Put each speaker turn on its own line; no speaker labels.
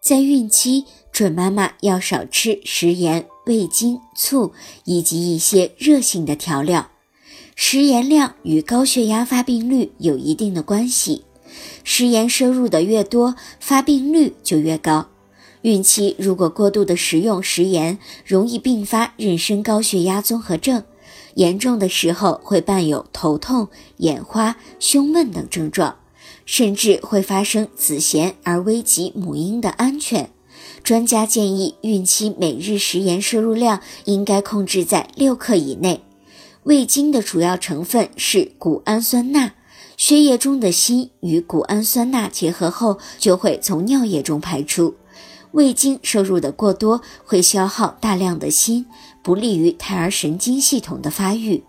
在孕期，准妈妈要少吃食盐、味精、醋以及一些热性的调料。食盐量与高血压发病率有一定的关系，食盐摄入的越多，发病率就越高。孕期如果过度的食用食盐，容易并发妊娠高血压综合症，严重的时候会伴有头痛、眼花、胸闷等症状。甚至会发生子痫而危及母婴的安全。专家建议，孕期每日食盐摄入量应该控制在六克以内。味精的主要成分是谷氨酸钠，血液中的锌与谷氨酸钠结合后就会从尿液中排出。味精摄入的过多会消耗大量的锌，不利于胎儿神经系统的发育。